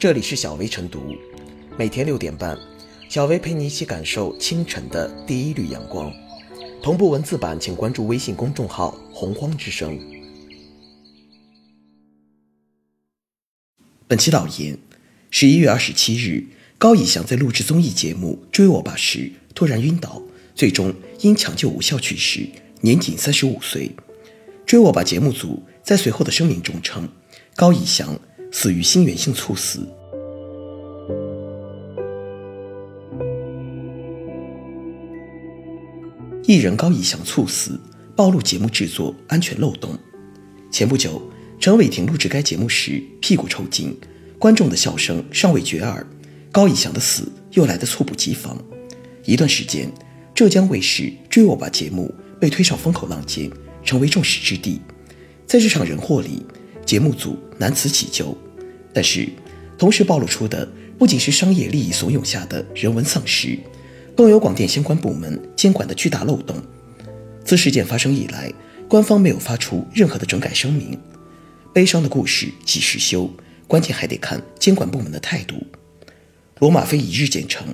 这里是小薇晨读，每天六点半，小薇陪你一起感受清晨的第一缕阳光。同步文字版，请关注微信公众号“洪荒之声”。本期导言：十一月二十七日，高以翔在录制综艺节目《追我吧》时突然晕倒，最终因抢救无效去世，年仅三十五岁。《追我吧》节目组在随后的声明中称，高以翔。死于心源性猝死。艺人高以翔猝死，暴露节目制作安全漏洞。前不久，陈伟霆录制该节目时屁股抽筋，观众的笑声尚未绝耳，高以翔的死又来得猝不及防。一段时间，浙江卫视《追我吧》节目被推上风口浪尖，成为众矢之的。在这场人祸里，节目组难辞其咎，但是同时暴露出的不仅是商业利益怂恿下的人文丧失，更有广电相关部门监管的巨大漏洞。自事件发生以来，官方没有发出任何的整改声明。悲伤的故事几时休？关键还得看监管部门的态度。罗马非一日建成，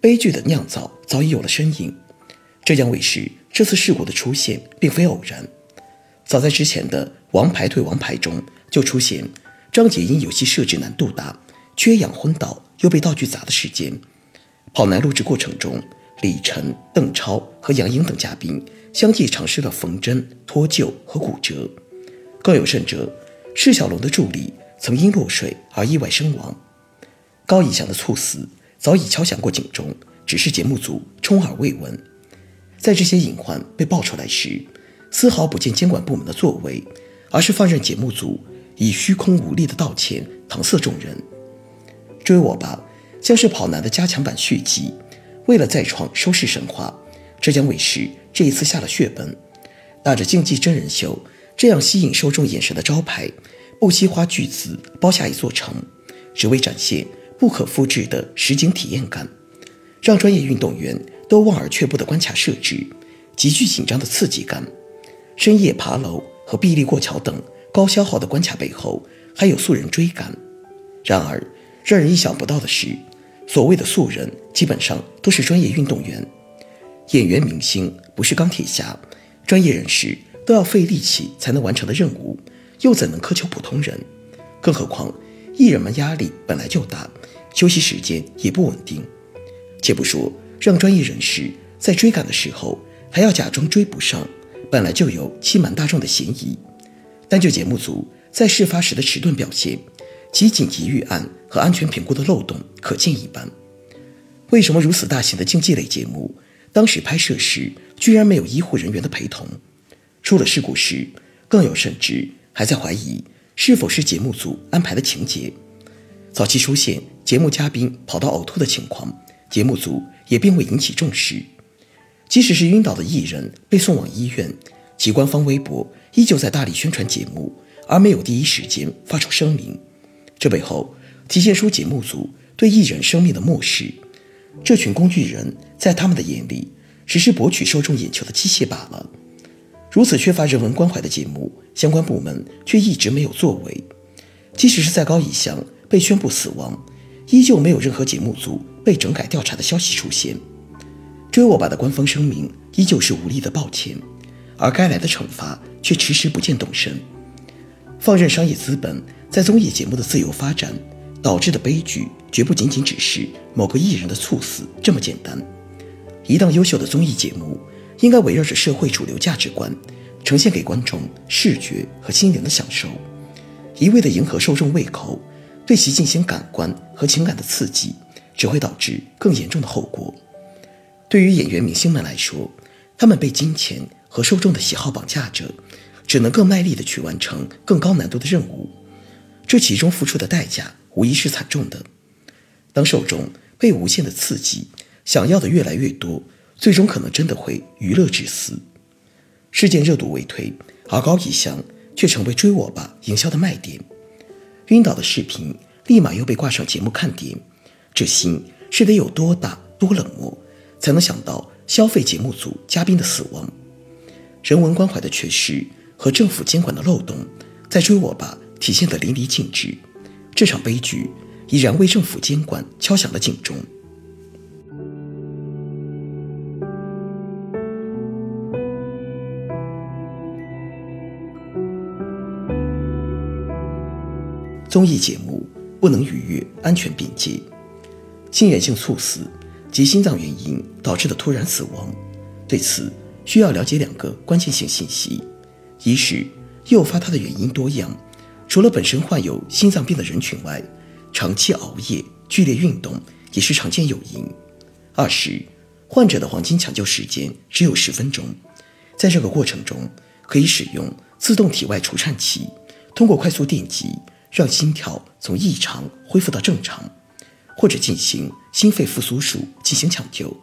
悲剧的酿造早已有了身影。浙江卫视这次事故的出现并非偶然，早在之前的《王牌对王牌》中。就出现张杰因游戏设置难度大、缺氧昏倒又被道具砸的事件。跑男录制过程中，李晨、邓超和杨颖等嘉宾相继尝试了缝针、脱臼和骨折。更有甚者，释小龙的助理曾因落水而意外身亡。高以翔的猝死早已敲响过警钟，只是节目组充耳未闻。在这些隐患被爆出来时，丝毫不见监管部门的作为，而是放任节目组。以虚空无力的道歉搪塞众人，追我吧，将是跑男的加强版续集。为了再创收视神话，浙江卫视这一次下了血本，打着竞技真人秀这样吸引受众眼神的招牌，不惜花巨资包下一座城，只为展现不可复制的实景体验感，让专业运动员都望而却步的关卡设置，极具紧张的刺激感，深夜爬楼和臂力过桥等。高消耗的关卡背后还有素人追赶，然而让人意想不到的是，所谓的素人基本上都是专业运动员、演员、明星，不是钢铁侠，专业人士都要费力气才能完成的任务，又怎能苛求普通人？更何况艺人们压力本来就大，休息时间也不稳定。且不说让专业人士在追赶的时候还要假装追不上，本来就有欺瞒大众的嫌疑。单就节目组在事发时的迟钝表现，其紧急预案和安全评估的漏洞可见一斑。为什么如此大型的竞技类节目，当时拍摄时居然没有医护人员的陪同？出了事故时，更有甚至还在怀疑是否是节目组安排的情节。早期出现节目嘉宾跑到呕吐的情况，节目组也并未引起重视。即使是晕倒的艺人被送往医院。其官方微博依旧在大力宣传节目，而没有第一时间发出声明。这背后体现出节目组对艺人生命的漠视。这群工具人在他们的眼里，只是博取受众眼球的机械罢了。如此缺乏人文关怀的节目，相关部门却一直没有作为。即使是在高以翔被宣布死亡，依旧没有任何节目组被整改调查的消息出现。追我吧的官方声明依旧是无力的抱歉。而该来的惩罚却迟迟不见动身，放任商业资本在综艺节目的自由发展导致的悲剧，绝不仅仅只是某个艺人的猝死这么简单。一档优秀的综艺节目，应该围绕着社会主流价值观，呈现给观众视觉和心灵的享受。一味的迎合受众胃口，对其进行感官和情感的刺激，只会导致更严重的后果。对于演员明星们来说，他们被金钱。和受众的喜好绑架着，只能更卖力的去完成更高难度的任务，这其中付出的代价无疑是惨重的。当受众被无限的刺激，想要的越来越多，最终可能真的会娱乐至死。事件热度未退，而高以翔却成为追我吧营销的卖点。晕倒的视频立马又被挂上节目看点，这心是得有多大多冷漠，才能想到消费节目组嘉宾的死亡？人文关怀的缺失和政府监管的漏洞，在追我吧体现得淋漓尽致。这场悲剧已然为政府监管敲响了警钟。综艺节目不能逾越安全边界，心源性猝死及心脏原因导致的突然死亡，对此需要了解两个关键性信息：一是诱发它的原因多样，除了本身患有心脏病的人群外，长期熬夜、剧烈运动也是常见诱因；二是患者的黄金抢救时间只有十分钟，在这个过程中可以使用自动体外除颤器，通过快速电击。让心跳从异常恢复到正常，或者进行心肺复苏术进行抢救。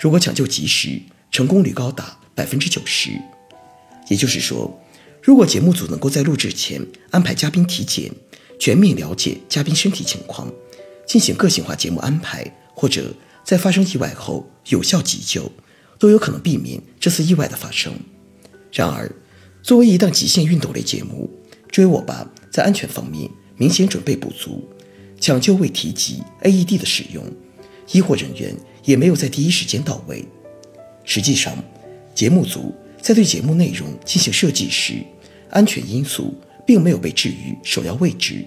如果抢救及时，成功率高达百分之九十。也就是说，如果节目组能够在录制前安排嘉宾体检，全面了解嘉宾身体情况，进行个性化节目安排，或者在发生意外后有效急救，都有可能避免这次意外的发生。然而，作为一档极限运动类节目，追我吧！在安全方面明显准备不足，抢救未提及 AED 的使用，医护人员也没有在第一时间到位。实际上，节目组在对节目内容进行设计时，安全因素并没有被置于首要位置。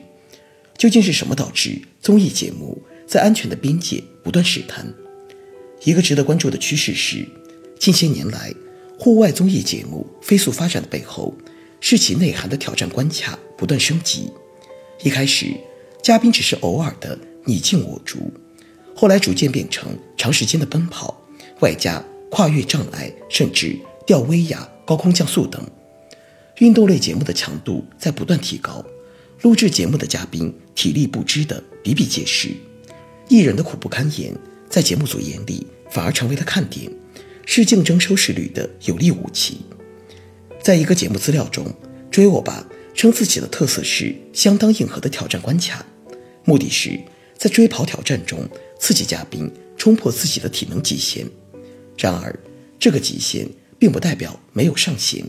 究竟是什么导致综艺节目在安全的边界不断试探？一个值得关注的趋势是，近些年来户外综艺节目飞速发展的背后。是其内涵的挑战关卡不断升级。一开始，嘉宾只是偶尔的你进我逐，后来逐渐变成长时间的奔跑，外加跨越障碍，甚至吊威亚、高空降速等。运动类节目的强度在不断提高，录制节目的嘉宾体力不支的比比皆是，艺人的苦不堪言，在节目组眼里反而成为了看点，是竞争收视率的有力武器。在一个节目资料中，追我吧称自己的特色是相当硬核的挑战关卡，目的是在追跑挑战中刺激嘉宾冲破自己的体能极限。然而，这个极限并不代表没有上限，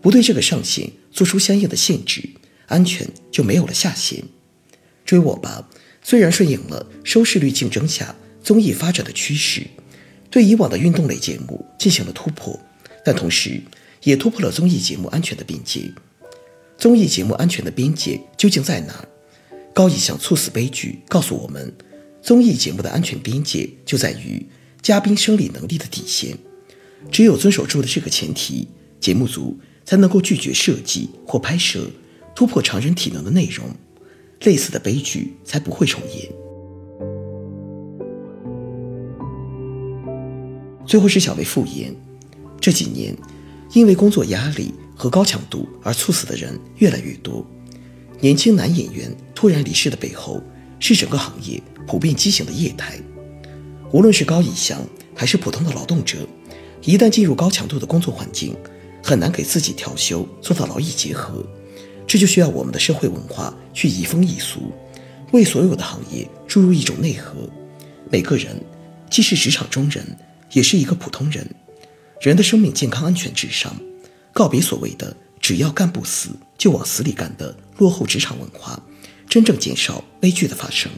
不对这个上限做出相应的限制，安全就没有了下限。追我吧虽然顺应了收视率竞争下综艺发展的趋势，对以往的运动类节目进行了突破，但同时。也突破了综艺节目安全的边界。综艺节目安全的边界究竟在哪？高以翔猝死悲剧告诉我们，综艺节目的安全边界就在于嘉宾生理能力的底线。只有遵守住了这个前提，节目组才能够拒绝设计或拍摄突破常人体能的内容，类似的悲剧才不会重演。最后是小薇复言，这几年。因为工作压力和高强度而猝死的人越来越多，年轻男演员突然离世的背后是整个行业普遍畸形的业态。无论是高以翔还是普通的劳动者，一旦进入高强度的工作环境，很难给自己调休做到劳逸结合。这就需要我们的社会文化去移风易俗，为所有的行业注入一种内核：每个人既是职场中人，也是一个普通人。人的生命健康安全至上，告别所谓的“只要干不死就往死里干”的落后职场文化，真正减少悲剧的发生。